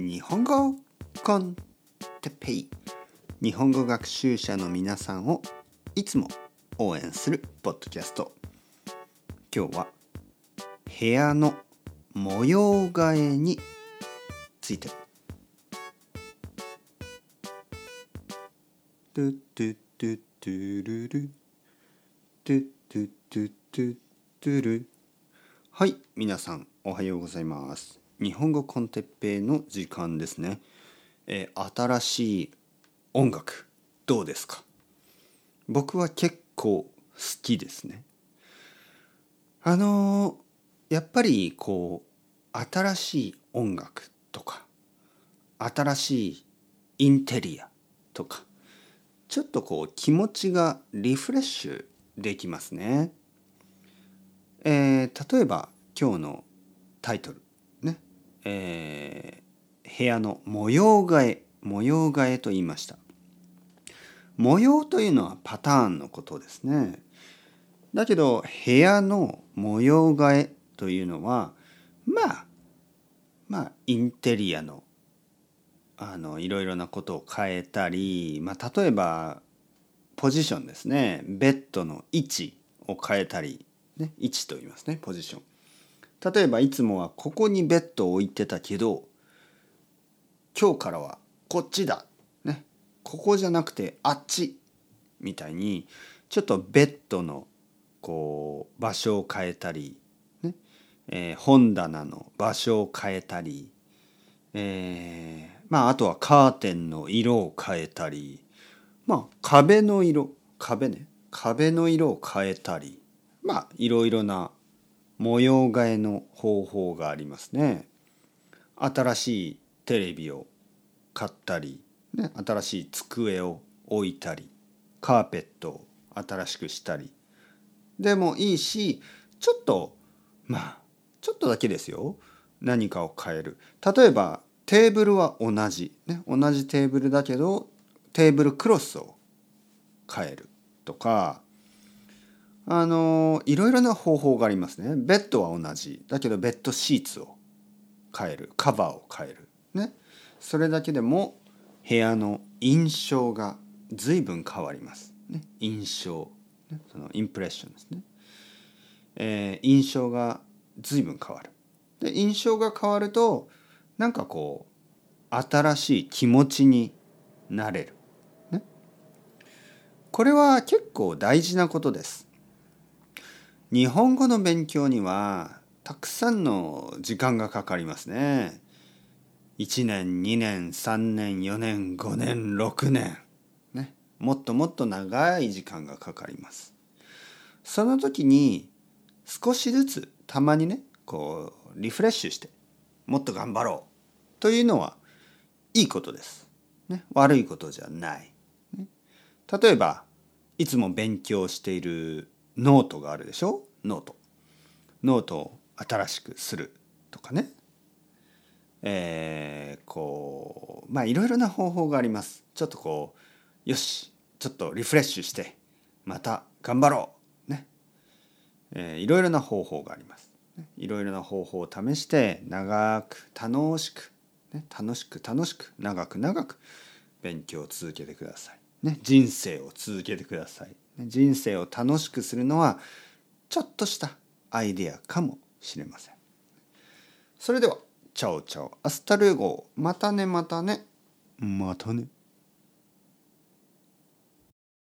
日本語 con Teppei。日本語学習者の皆さんをいつも応援するポッドキャスト。今日は部屋の模様替えについて。トゥトゥトゥトゥルル。トゥトゥトゥトゥトゥル。はい皆さんおはようございます。日本語コンテッペの時間ですね、えー新しい音楽どうですか？僕は結構好きですね。あのーやっぱりこう新しい音楽とか新しいインテリアとかちょっとこう気持ちがリフレッシュできますね。えー例えば今日のタイトル、えー部屋の模様替え模様替えと言いました。模様というのはパターンのことですね。だけど部屋の模様替えというのはまあまあインテリアのあのいろいろなことを変えたり、まあ、例えばポジションですねベッドの位置を変えたり、ね、位置と言いますねポジション例えばいつもはここにベッドを置いてたけど今日からはこっちだ、ね、ここじゃなくてあっちみたいにちょっとベッドのこう場所を変えたり、ね。えー本棚の場所を変えたり、えーまああとはカーテンの色を変えたりまあ壁の色壁ね。壁の色を変えたりまあいろいろな模様替えの方法がありますね。新しいテレビを買ったり、ね、新しい机を置いたりカーペットを新しくしたり。でもいいしちょっとまあちょっとだけですよ。何かを変える。例えばテーブルは同じ、ね、同じテーブルだけどテーブルクロスを変えるとかあのいろいろな方法がありますね。ベッドは同じ。だけどベッドシーツを変える。カバーを変える。ね。それだけでも部屋の印象が随分変わります、ね、印象、ね、そのインプレッションですね、えー印象が随分変わる。で印象が変わるとなんかこう新しい気持ちになれる、ね、これは結構大事なことです。日本語の勉強にはたくさんの時間がかかりますね。1年2年3年4年5年6年ねもっともっと長い時間がかかります。その時に少しずつたまにねこうリフレッシュしてもっと頑張ろうというのはいいことです。ね、悪いことじゃない。ね例えばいつも勉強しているノートがあるでしょ？ノート。ノートを新しくするとかね。えーこうまあいろいろな方法があります。ちょっとこうよしちょっとリフレッシュしてまた頑張ろうね、えーいろいろな方法があります。いろいろな方法を試して長く楽しく、ね、楽しく楽しく長く長く勉強を続けてください。ね、人生を続けてください。人生を楽しくするのはちょっとしたアイデアかもしれません。それでは、 ciao ciao、hasta luego、またねまたね、またね。